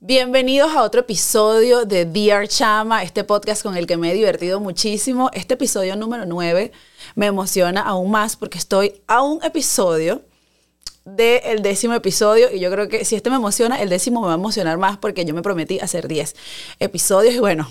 Bienvenidos a otro episodio de Dear Chama, este podcast con el que me he divertido muchísimo. Este episodio número 9 me emociona aún más porque estoy a un episodio del décimo episodio y yo creo que si este me emociona, el décimo me va a emocionar más porque yo me prometí hacer 10 episodios y bueno,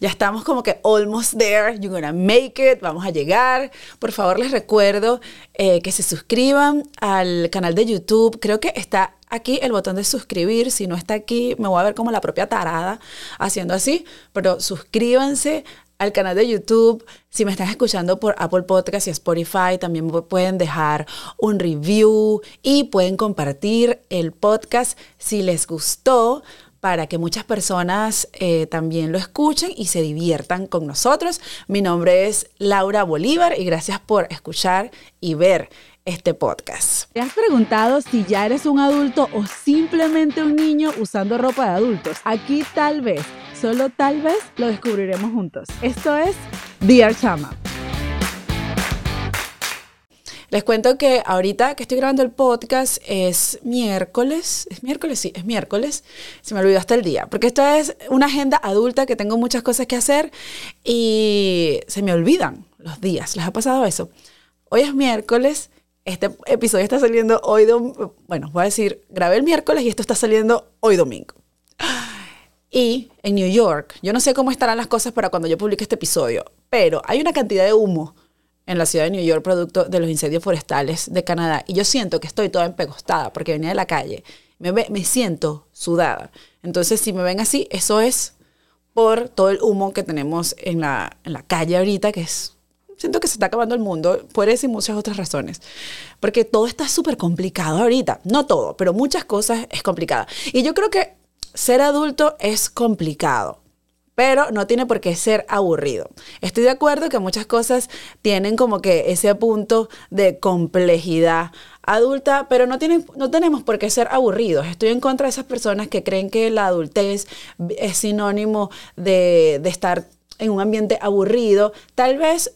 ya estamos como que almost there, you're gonna make it, vamos a llegar. Por favor les recuerdo eh, que se suscriban al canal de YouTube, creo que está aquí el botón de suscribir, si no está aquí me voy a ver como la propia tarada haciendo así, pero suscríbanse al canal de YouTube. Si me están escuchando por Apple Podcast y Spotify, también pueden dejar un review y pueden compartir el podcast si les gustó para que muchas personas eh, también lo escuchen y se diviertan con nosotros. Mi nombre es Laura Bolívar y gracias por escuchar y ver este podcast. ¿Te has preguntado si ya eres un adulto o simplemente un niño usando ropa de adultos? Aquí tal vez solo tal vez lo descubriremos juntos. Esto es Dear Chama. Les cuento que ahorita que estoy grabando el podcast es miércoles. ¿Es miércoles? Sí, es miércoles. Se me olvidó hasta el día. Porque esto es una agenda adulta que tengo muchas cosas que hacer y se me olvidan los días. ¿Les ha pasado eso? Hoy es miércoles. Este episodio está saliendo hoy. Bueno, voy a decir, grabé el miércoles y esto está saliendo hoy domingo. Y en New York, yo no sé cómo estarán las cosas para cuando yo publique este episodio, pero hay una cantidad de humo en la ciudad de New York producto de los incendios forestales de Canadá. Y yo siento que estoy toda empegostada porque venía de la calle. Me, me siento sudada. Entonces, si me ven así, eso es por todo el humo que tenemos en la, en la calle ahorita, que es siento que se está acabando el mundo por eso y muchas otras razones. Porque todo está súper complicado ahorita. No todo, pero muchas cosas es complicada. Y yo creo que ser adulto es complicado, pero no tiene por qué ser aburrido. Estoy de acuerdo que muchas cosas tienen como que ese punto de complejidad adulta, pero no, tienen, no tenemos por qué ser aburridos. Estoy en contra de esas personas que creen que la adultez es sinónimo de, de estar en un ambiente aburrido. Tal vez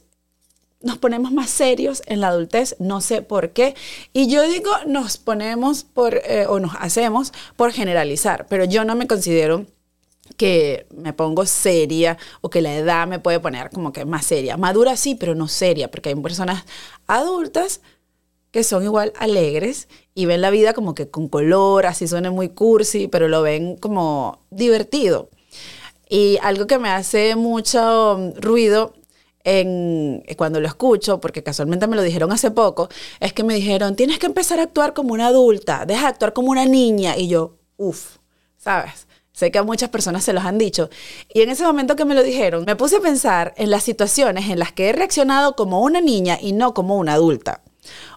nos ponemos más serios en la adultez, no sé por qué. Y yo digo, nos ponemos por, eh, o nos hacemos por generalizar, pero yo no me considero que me pongo seria o que la edad me puede poner como que más seria. Madura sí, pero no seria, porque hay personas adultas que son igual alegres y ven la vida como que con color, así suena muy cursi, pero lo ven como divertido. Y algo que me hace mucho ruido en, cuando lo escucho, porque casualmente me lo dijeron hace poco, es que me dijeron, tienes que empezar a actuar como una adulta, deja de actuar como una niña. Y yo, uff, ¿sabes? Sé que a muchas personas se los han dicho. Y en ese momento que me lo dijeron, me puse a pensar en las situaciones en las que he reaccionado como una niña y no como una adulta.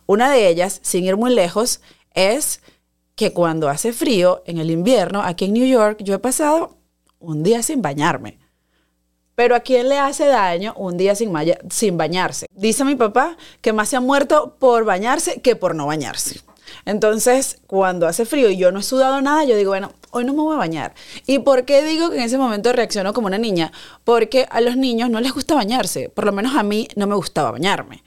Una de ellas, sin ir muy lejos, es que cuando hace frío en el invierno, aquí en New York, yo he pasado un día sin bañarme. Pero ¿a quién le hace daño un día sin, sin bañarse? Dice mi papá que más se ha muerto por bañarse que por no bañarse. Entonces, cuando hace frío y yo no he sudado nada, yo digo, bueno, hoy no me voy a bañar. ¿Y por qué digo que en ese momento reacciono como una niña? Porque a los niños no les gusta bañarse. Por lo menos a mí no me gustaba bañarme.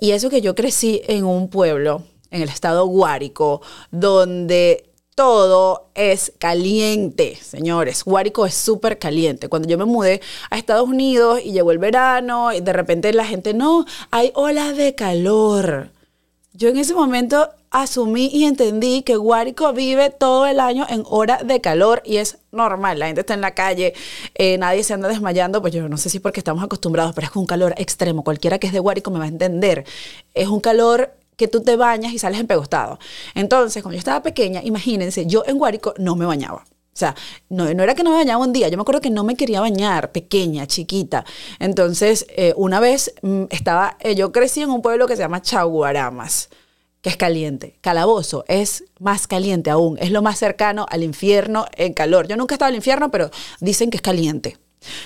Y eso que yo crecí en un pueblo, en el estado Guárico, donde todo es caliente, señores. Guárico es súper caliente. Cuando yo me mudé a Estados Unidos y llegó el verano de repente la gente, no, hay olas de calor. Yo en ese momento asumí y entendí que Guárico vive todo el año en hora de calor y es normal. La gente está en la calle, eh, nadie se anda desmayando, pues yo no sé si porque estamos acostumbrados, pero es un calor extremo. Cualquiera que es de Guárico me va a entender. Es un calor que tú te bañas y sales empegostado. Entonces, cuando yo estaba pequeña, imagínense, yo en Guárico no me bañaba. O sea, no, era que no me bañaba un día, yo me acuerdo que no me quería bañar, pequeña, chiquita. Entonces, eh, una vez mm, estaba, eh, yo crecí en un pueblo que se llama Chaguaramas, que es caliente. Calabozo es más caliente aún, es lo más cercano al infierno en calor. Yo nunca he estado al infierno, pero dicen que es caliente.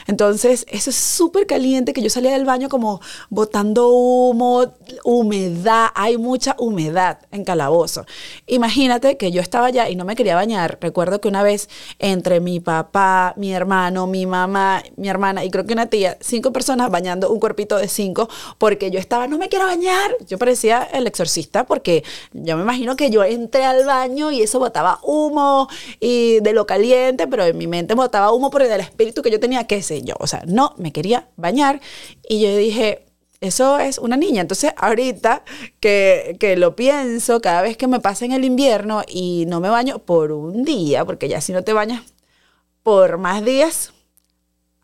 Entonces, eso es súper caliente que yo salía del baño como botando humo, humedad, hay mucha humedad en Calabozo. Imagínate que yo estaba allá y no me quería bañar. Recuerdo que una vez entre mi papá, mi hermano, mi mamá, mi hermana y creo que una tía, cinco personas bañando un cuerpito de cinco porque yo estaba, no me quiero bañar. Yo parecía el exorcista porque yo me imagino que yo entré al baño y eso botaba humo y de lo caliente, pero en mi mente botaba humo por el espíritu que yo tenía qué sé yo. O sea, no me quería bañar. Y yo dije, eso es una niña. Entonces, ahorita que, que, lo pienso, cada vez que me pasa en el invierno y no me baño por un día, porque ya si no te bañas por más días,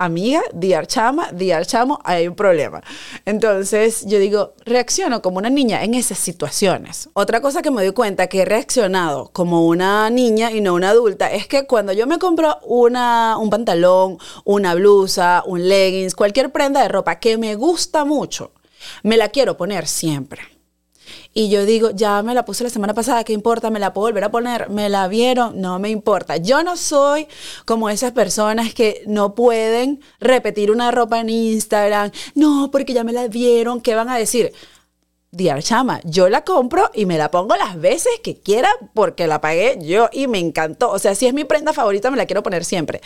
amiga, diar chama, diar chamo, hay un problema. Entonces yo digo, reacciono como una niña en esas situaciones. Otra cosa que me doy cuenta que he reaccionado como una niña y no una adulta es que cuando yo me compro una, un pantalón, una blusa, un leggings, cualquier prenda de ropa que me gusta mucho, me la quiero poner siempre. Y yo digo, ya me la puse la semana pasada, ¿qué importa? Me la puedo volver a poner, me la vieron, no me importa. Yo no soy como esas personas que no pueden repetir una ropa en Instagram, no, porque ya me la vieron, ¿qué van a decir? Diar chama, yo la compro y me la pongo las veces que quiera porque la pagué yo y me encantó. O sea, si es mi prenda favorita, me la quiero poner siempre.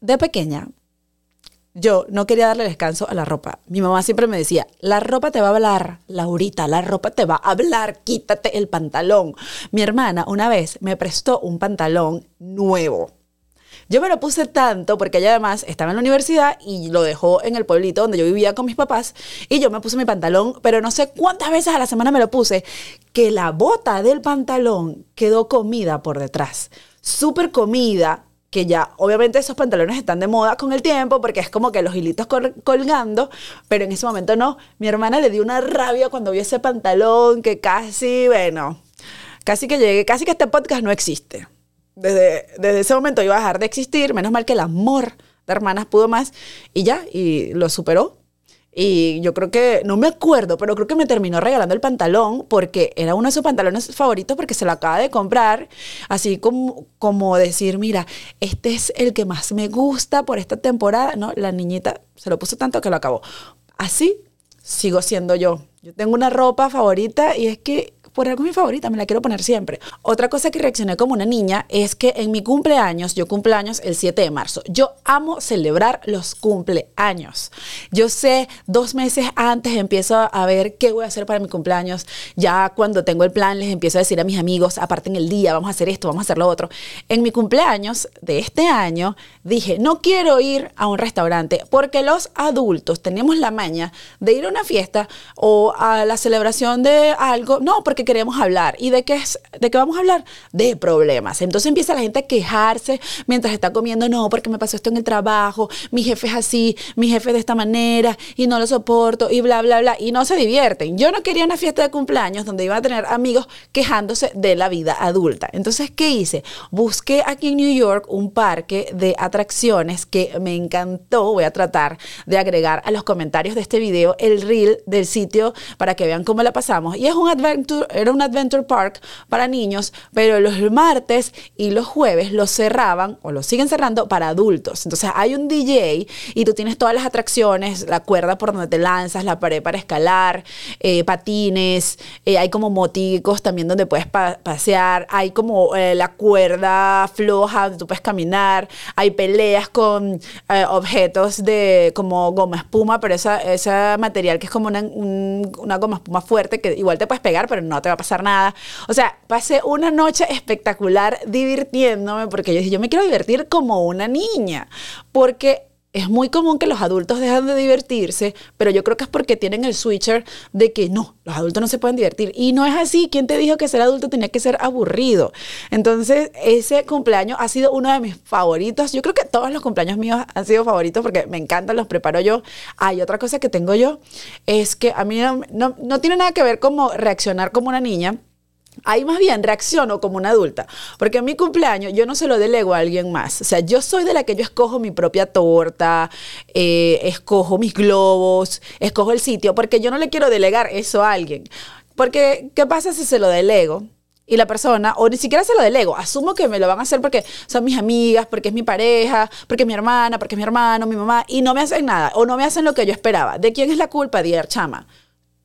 De pequeña, yo no quería darle descanso a la ropa. Mi mamá siempre me decía, la ropa te va a hablar, Laurita, la ropa te va a hablar, quítate el pantalón. Mi hermana una vez me prestó un pantalón nuevo. Yo me lo puse tanto porque ella además estaba en la universidad y lo dejó en el pueblito donde yo vivía con mis papás y yo me puse mi pantalón, pero no sé cuántas veces a la semana me lo puse, que la bota del pantalón quedó comida por detrás. Súper comida, que ya obviamente esos pantalones están de moda con el tiempo porque es como que los hilitos colgando, pero en ese momento no. Mi hermana le dio una rabia cuando vio ese pantalón que casi, bueno, casi que llegué, casi que este podcast no existe. Desde, desde ese momento iba a dejar de existir, menos mal que el amor de hermanas pudo más y ya, y lo superó y yo creo que, no me acuerdo, pero creo que me terminó regalando el pantalón porque era uno de sus pantalones favoritos porque se lo acaba de comprar. Así como, como decir, mira, este es el que más me gusta por esta temporada. No, la niñita se lo puso tanto que lo acabó. Así sigo siendo yo. Yo tengo una ropa favorita y es que por algo mi favorita, me la quiero poner siempre. Otra cosa que reaccioné como una niña es que en mi cumpleaños, yo cumpleaños el 7 de marzo, yo amo celebrar los cumpleaños. Yo sé, dos meses antes empiezo a ver qué voy a hacer para mi cumpleaños. Ya cuando tengo el plan, les empiezo a decir a mis amigos, aparte en el día, vamos a hacer esto, vamos a hacer lo otro. En mi cumpleaños de este año, dije, no quiero ir a un restaurante porque los adultos tenemos la maña de ir a una fiesta o a la celebración de algo. No, porque queremos hablar. ¿Y de qué, es, de qué vamos a hablar? De problemas. Entonces empieza la gente a quejarse mientras está comiendo, no, porque me pasó esto en el trabajo, mi jefe es así, mi jefe de esta manera y no lo soporto y bla, bla, bla. Y no se divierten. Yo no quería una fiesta de cumpleaños donde iba a tener amigos quejándose de la vida adulta. Entonces, ¿qué hice? Busqué aquí en New York un parque de atracciones que me encantó. Voy a tratar de agregar a los comentarios de este video el reel del sitio para que vean cómo la pasamos. Y es un adventure, era un Adventure Park para niños, pero los martes y los jueves los cerraban o los siguen cerrando para adultos. Entonces hay un DJ y tú tienes todas las atracciones, la cuerda por donde te lanzas, la pared para escalar, eh, patines, eh, hay como moticos también donde puedes pasear, hay como eh, la cuerda floja donde tú puedes caminar, hay peleas con objetos de como goma espuma, pero esa, ese material que es como una, una goma espuma fuerte que igual te puedes pegar, pero no te va a pasar nada. O sea, pasé una noche espectacular divirtiéndome porque yo dije, yo me quiero divertir como una niña, porque es muy común que los adultos dejan de divertirse, pero yo creo que es porque tienen el switcher de que no, los adultos no se pueden divertir. Y no es así. ¿Quién te dijo que ser adulto tenía que ser aburrido? Entonces, ese cumpleaños ha sido uno de mis favoritos. Yo creo que todos los cumpleaños míos han sido favoritos porque me encantan, los preparo yo. Hay otra cosa que tengo yo, es que a mí no, no, no tiene nada que ver como reaccionar como una niña Ahí más bien reacciono como una adulta, porque en mi cumpleaños yo no se lo delego a alguien más. O sea, yo soy de la que yo escojo mi propia torta, eh, escojo mis globos, escojo el sitio, porque yo no le quiero delegar eso a alguien. Porque, ¿qué pasa si se lo delego? y la persona, o ni siquiera se lo delego, asumo que me lo van a hacer porque son mis amigas, porque es mi pareja, porque es mi hermana, porque es mi hermano, mi mamá, y no me hacen nada, o no me hacen lo que yo esperaba. ¿De quién es la culpa, Dier Chama?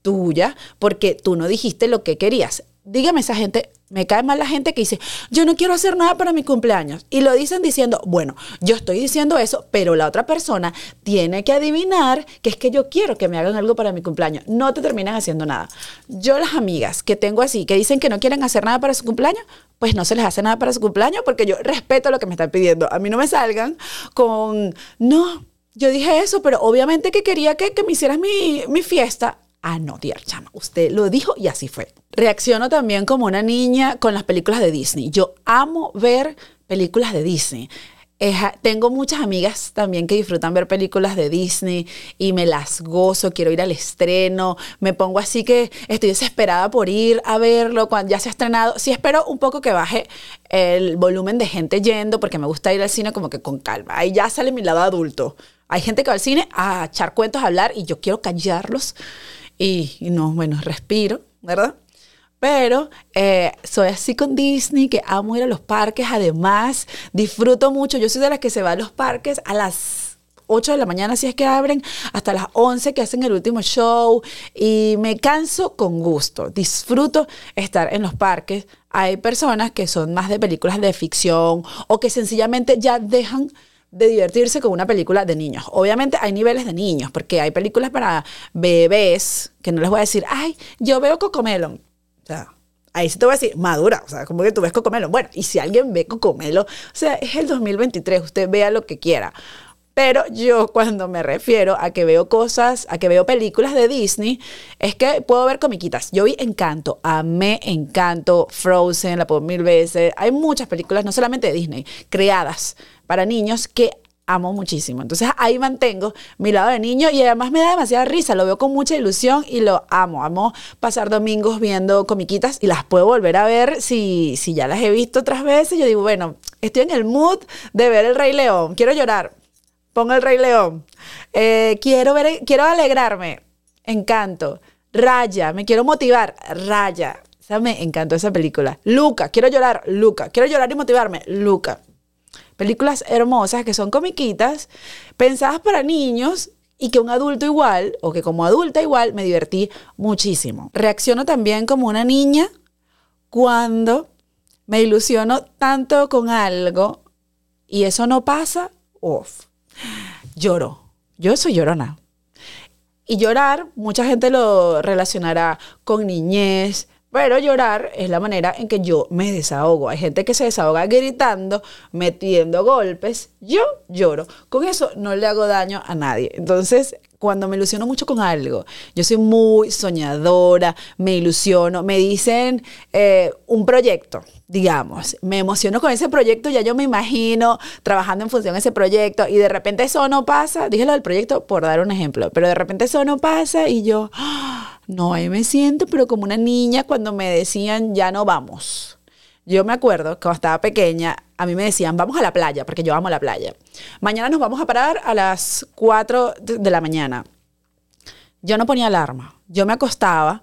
Tuya, porque tú no dijiste lo que querías. Dígame esa gente, me cae mal la gente que dice, yo no quiero hacer nada para mi cumpleaños. Y lo dicen diciendo, bueno, yo estoy diciendo eso, pero la otra persona tiene que adivinar que es que yo quiero que me hagan algo para mi cumpleaños. No te terminan haciendo nada. Yo las amigas que tengo así, que dicen que no quieren hacer nada para su cumpleaños, pues no se les hace nada para su cumpleaños porque yo respeto lo que me están pidiendo. A mí no me salgan con, no, yo dije eso, pero obviamente que quería que, que me hicieras mi, mi fiesta. Ah, no, tía chama, usted lo dijo y así fue. Reacciono también como una niña con las películas de Disney. Yo amo ver películas de Disney. tengo muchas amigas también que disfrutan ver películas de Disney y me las gozo, quiero ir al estreno, me pongo así que estoy desesperada por ir a verlo cuando ya se ha estrenado. Sí espero un poco que baje el volumen de gente yendo porque me gusta ir al cine como que con calma. Ahí ya sale mi lado adulto. Hay gente que va al cine a echar cuentos, a hablar y yo quiero callarlos y, no, bueno, respiro, ¿verdad? Pero eh, soy así con Disney, que amo ir a los parques, además disfruto mucho. Yo soy de las que se va a los parques a las 8 de la mañana, si es que abren, hasta las 11 que hacen el último show y me canso con gusto. Disfruto estar en los parques. Hay personas que son más de películas de ficción o que sencillamente ya dejan de divertirse con una película de niños. Obviamente hay niveles de niños, porque hay películas para bebés, que no les voy a decir, ay, yo veo Cocomelon. O sea, ahí sí te voy a decir, madura, o sea, como que tú ves Cocomelon. Bueno, y si alguien ve Cocomelon, o sea, es el 2023, usted vea lo que quiera. Pero yo cuando me refiero a que veo cosas, a que veo películas de Disney, es que puedo ver comiquitas. Yo vi Encanto, amé Encanto, Frozen, la puedo mil veces. Hay muchas películas, no solamente de Disney, creadas para niños que amo muchísimo. Entonces ahí mantengo mi lado de niño y además me da demasiada risa, lo veo con mucha ilusión y lo amo. Amo pasar domingos viendo comiquitas y las puedo volver a ver si, si ya las he visto otras veces. Yo digo, bueno, estoy en el mood de ver el Rey León, quiero llorar, pongo el Rey León. Eh, quiero, ver, quiero alegrarme, encanto. Raya, me quiero motivar, raya. O me encantó esa película. Luca, quiero llorar, Luca. Quiero llorar y motivarme, Luca. Películas hermosas que son comiquitas, pensadas para niños y que un adulto igual, o que como adulta igual, me divertí muchísimo. Reacciono también como una niña cuando me ilusiono tanto con algo y eso no pasa, uff, lloro. Yo soy llorona. Y llorar, mucha gente lo relacionará con niñez, pero llorar es la manera en que yo me desahogo. Hay gente que se desahoga gritando, metiendo golpes. Yo lloro. Con eso no le hago daño a nadie. Entonces, cuando me ilusiono mucho con algo, yo soy muy soñadora, me ilusiono, me dicen eh, un proyecto, digamos, me emociono con ese proyecto, ya yo me imagino trabajando en función de ese proyecto y de repente eso no pasa, dije lo del proyecto por dar un ejemplo, pero de repente eso no pasa y yo... ¡ah! No, ahí me siento, pero como una niña cuando me decían, ya no vamos. Yo me acuerdo que cuando estaba pequeña, a mí me decían, vamos a la playa, porque yo amo la playa. Mañana nos vamos a parar a las 4 de la mañana. Yo no ponía alarma. Yo me acostaba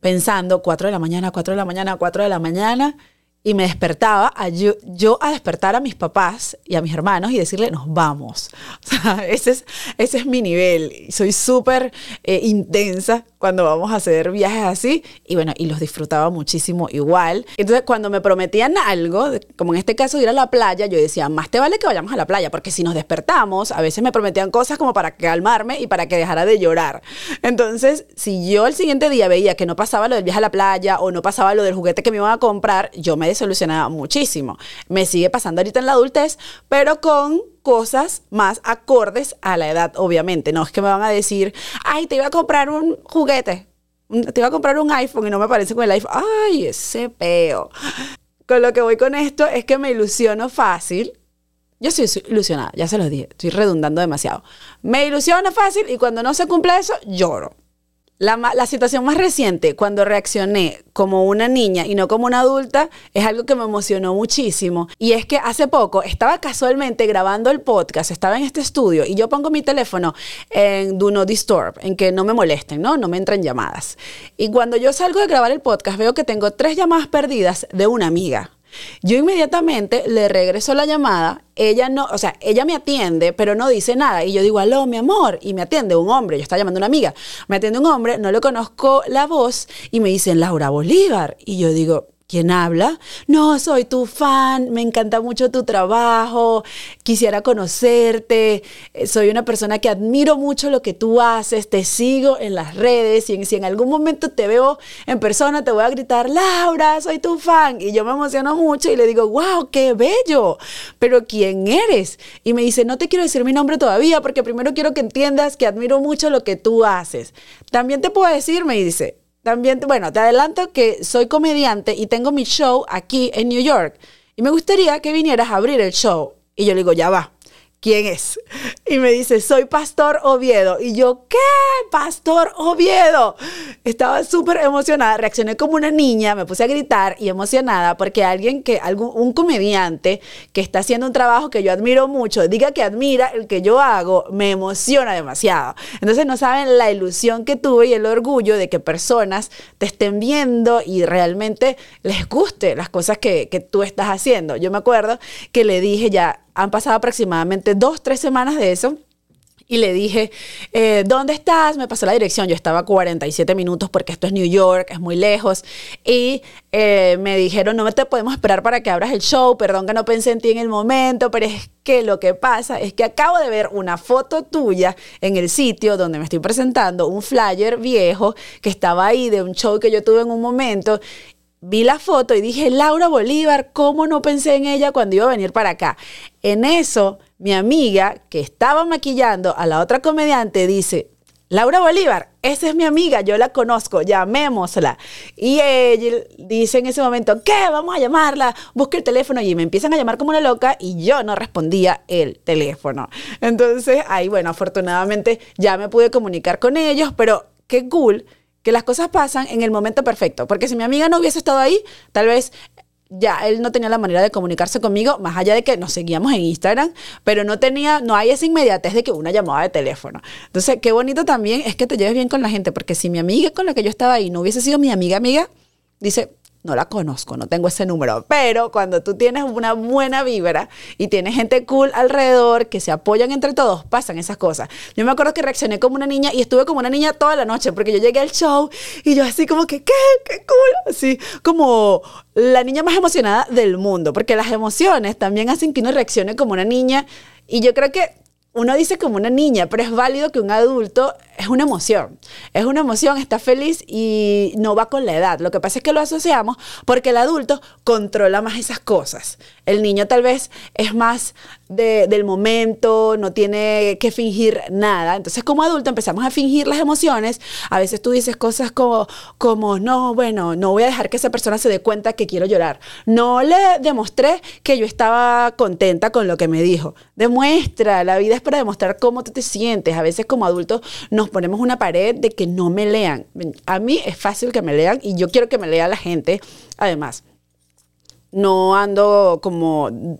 pensando 4 de la mañana, 4 de la mañana, 4 de la mañana y me despertaba a yo, a despertar a mis papás y a mis hermanos y decirle, nos vamos. O sea, ese es, ese es mi nivel. Soy súper eh, intensa cuando vamos a hacer viajes así y bueno, y los disfrutaba muchísimo igual. Entonces, cuando me prometían algo, como en este caso ir a la playa, yo decía, más te vale que vayamos a la playa, porque si nos despertamos, a veces me prometían cosas como para calmarme y para que dejara de llorar. Entonces, si yo el siguiente día veía que no pasaba lo del viaje a la playa o no pasaba lo del juguete que me iban a comprar, yo me solucionaba muchísimo. Me sigue pasando ahorita en la adultez, pero con cosas más acordes a la edad, obviamente. No es que me van a decir, ay, te iba a comprar un juguete, te iba a comprar un iPhone y no me parece con el iPhone. Ay, ese peo. Con lo que voy con esto es que me ilusiono fácil. Yo soy ilusionada, ya se los dije, estoy redundando demasiado. Me ilusiono fácil y cuando no se cumple eso, lloro. La, la situación más reciente, cuando reaccioné como una niña y no como una adulta, es algo que me emocionó muchísimo. Y es que hace poco estaba casualmente grabando el podcast, estaba en este estudio y yo pongo mi teléfono en Do Not Disturb, en que no me molesten, ¿no? No me entren llamadas. Y cuando yo salgo de grabar el podcast, veo que tengo tres llamadas perdidas de una amiga. Yo inmediatamente le regreso la llamada, ella no, o sea, ella me atiende, pero no dice nada. Y yo digo, aló, mi amor, y me atiende un hombre, yo estaba llamando a una amiga, me atiende un hombre, no le conozco la voz, y me dicen, Laura Bolívar. Y yo digo, ¿Quién habla? No, soy tu fan, me encanta mucho tu trabajo, quisiera conocerte, eh, soy una persona que admiro mucho lo que tú haces, te sigo en las redes y si en algún momento te veo en persona te voy a gritar, Laura, soy tu fan. Y yo me emociono mucho y le digo, wow, qué bello, pero ¿quién eres? Y me dice, no te quiero decir mi nombre todavía porque primero quiero que entiendas que admiro mucho lo que tú haces. También te puedo decir, me dice, también, bueno, te adelanto que soy comediante y tengo mi show aquí en New York. Y me gustaría que vinieras a abrir el show. Y yo le digo, ya va. ¿Quién es? Y me dice, soy Pastor Oviedo. Y yo, ¿qué? Pastor Oviedo. Estaba súper emocionada, reaccioné como una niña, me puse a gritar y emocionada porque alguien que, algún, un comediante que está haciendo un trabajo que yo admiro mucho, diga que admira el que yo hago, me emociona demasiado. Entonces no saben la ilusión que tuve y el orgullo de que personas te estén viendo y realmente les guste las cosas que, que tú estás haciendo. Yo me acuerdo que le dije ya, han pasado aproximadamente dos, tres semanas de eso. Y le dije, eh, ¿dónde estás? Me pasó la dirección. Yo estaba a 47 minutos porque esto es New York, es muy lejos. Y eh, me dijeron, no te podemos esperar para que abras el show. Perdón que no pensé en ti en el momento, pero es que lo que pasa es que acabo de ver una foto tuya en el sitio donde me estoy presentando, un flyer viejo que estaba ahí de un show que yo tuve en un momento vi la foto y dije, Laura Bolívar, ¿cómo no pensé en ella cuando iba a venir para acá? En eso, mi amiga que estaba maquillando a la otra comediante dice, Laura Bolívar, esa es mi amiga, yo la conozco, llamémosla. Y ella dice en ese momento, ¿qué? Vamos a llamarla, busca el teléfono y me empiezan a llamar como una loca y yo no respondía el teléfono. Entonces, ahí, bueno, afortunadamente ya me pude comunicar con ellos, pero qué cool que las cosas pasan en el momento perfecto. Porque si mi amiga no hubiese estado ahí, tal vez ya él no tenía la manera de comunicarse conmigo, más allá de que nos seguíamos en Instagram, pero no tenía, no hay esa inmediatez de que una llamada de teléfono. Entonces, qué bonito también es que te lleves bien con la gente, porque si mi amiga con la que yo estaba ahí no hubiese sido mi amiga amiga, dice, no la conozco, no tengo ese número. Pero cuando tú tienes una buena vibra y tienes gente cool alrededor que se apoyan entre todos, pasan esas cosas. Yo me acuerdo que reaccioné como una niña y estuve como una niña toda la noche porque yo llegué al show y yo así como que, ¿qué? ¿Qué cool? Así como la niña más emocionada del mundo, porque las emociones también hacen que uno reaccione como una niña y yo creo que uno dice como una niña, pero es válido que un adulto es una emoción. Es una emoción, está feliz y no va con la edad. Lo que pasa es que lo asociamos porque el adulto controla más esas cosas. El niño tal vez es más de- del momento, no tiene que fingir nada. Entonces como adulto empezamos a fingir las emociones. A veces tú dices cosas como, como no, bueno, no voy a dejar que esa persona se dé cuenta que quiero llorar. No le demostré que yo estaba contenta con lo que me dijo. Demuestra, la vida es para demostrar cómo tú te sientes. A veces como adultos nos ponemos una pared de que no me lean. A mí es fácil que me lean y yo quiero que me lea la gente. Además, no ando como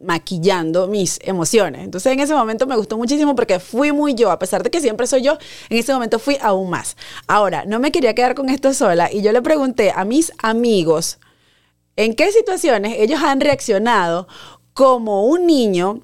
maquillando mis emociones. Entonces en ese momento me gustó muchísimo porque fui muy yo, a pesar de que siempre soy yo, en ese momento fui aún más. Ahora, no me quería quedar con esto sola y yo le pregunté a mis amigos en qué situaciones ellos han reaccionado como un niño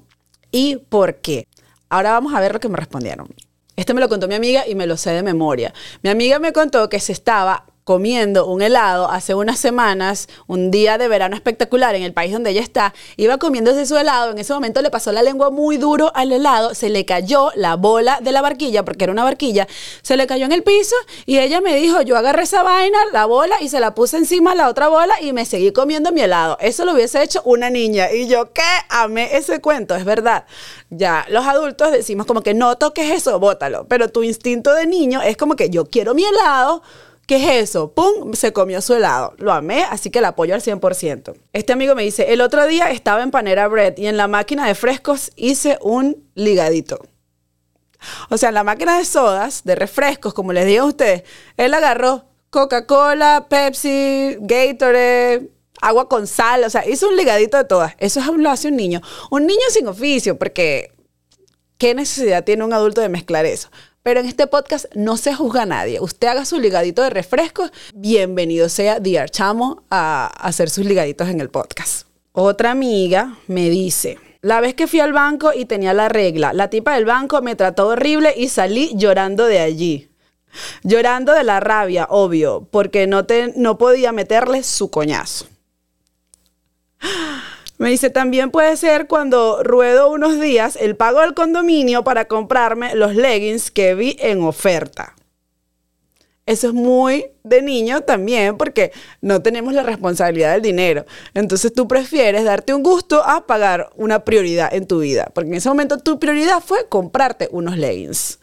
y por qué. Ahora vamos a ver lo que me respondieron. Este me lo contó mi amiga y me lo sé de memoria. Mi amiga me contó que se estaba comiendo un helado hace unas semanas, un día de verano espectacular en el país donde ella está, iba comiéndose su helado, en ese momento le pasó la lengua muy duro al helado, se le cayó la bola de la barquilla, porque era una barquilla, se le cayó en el piso y ella me dijo, yo agarré esa vaina, la bola, y se la puse encima la otra bola y me seguí comiendo mi helado. Eso lo hubiese hecho una niña. Y yo, ¿qué? Amé ese cuento, es verdad. Ya, los adultos decimos como que no toques eso, bótalo, pero tu instinto de niño es como que yo quiero mi helado, ¿Qué es eso? ¡Pum! Se comió su helado. Lo amé, así que la apoyo al 100%. Este amigo me dice, el otro día estaba en Panera Bread y en la máquina de frescos hice un ligadito. O sea, la máquina de sodas, de refrescos, como les digo a ustedes, él agarró Coca-Cola, Pepsi, Gatorade, agua con sal, o sea, hizo un ligadito de todas. Eso lo hace un niño. Un niño sin oficio, porque ¿qué necesidad tiene un adulto de mezclar eso? Pero en este podcast no se juzga a nadie. Usted haga su ligadito de refrescos, bienvenido sea Diarchamo a hacer sus ligaditos en el podcast. Otra amiga me dice, la vez que fui al banco y tenía la regla, la tipa del banco me trató horrible y salí llorando de allí. Llorando de la rabia, obvio, porque no, te, no podía meterle su coñazo. Me dice, también puede ser cuando ruedo unos días el pago del condominio para comprarme los leggings que vi en oferta. Eso es muy de niño también porque no tenemos la responsabilidad del dinero. Entonces tú prefieres darte un gusto a pagar una prioridad en tu vida. Porque en ese momento tu prioridad fue comprarte unos leggings.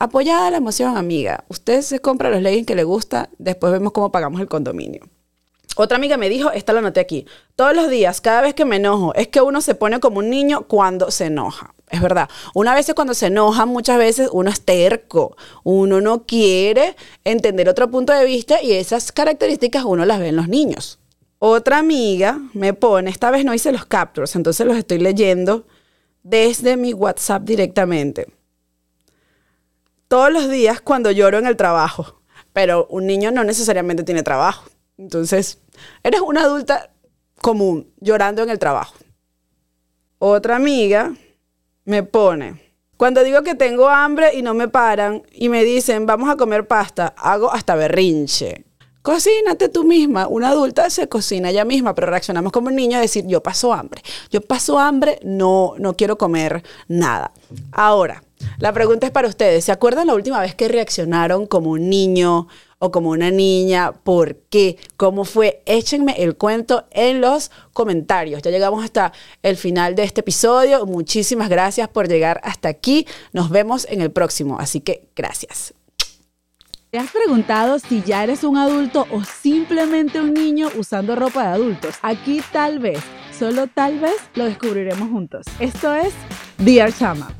Apoyada la emoción, amiga. Usted se compra los leggings que le gusta, después vemos cómo pagamos el condominio. Otra amiga me dijo, esta la noté aquí, todos los días, cada vez que me enojo, es que uno se pone como un niño cuando se enoja. Es verdad, una vez cuando se enoja, muchas veces uno es terco, uno no quiere entender otro punto de vista y esas características uno las ve en los niños. Otra amiga me pone, esta vez no hice los captures, entonces los estoy leyendo desde mi WhatsApp directamente. Todos los días cuando lloro en el trabajo, pero un niño no necesariamente tiene trabajo. Entonces, eres una adulta común llorando en el trabajo. Otra amiga me pone, cuando digo que tengo hambre y no me paran y me dicen, vamos a comer pasta, hago hasta berrinche. Cocínate tú misma. Una adulta se cocina ella misma, pero reaccionamos como un niño a decir, yo paso hambre. Yo paso hambre, no, no quiero comer nada. Ahora, la pregunta es para ustedes. ¿Se acuerdan la última vez que reaccionaron como un niño o como una niña? ¿Por qué? ¿Cómo fue? Échenme el cuento en los comentarios. Ya llegamos hasta el final de este episodio. Muchísimas gracias por llegar hasta aquí. Nos vemos en el próximo. Así que gracias. ¿Te has preguntado si ya eres un adulto o simplemente un niño usando ropa de adultos? Aquí tal vez, solo tal vez, lo descubriremos juntos. Esto es Dear Chama.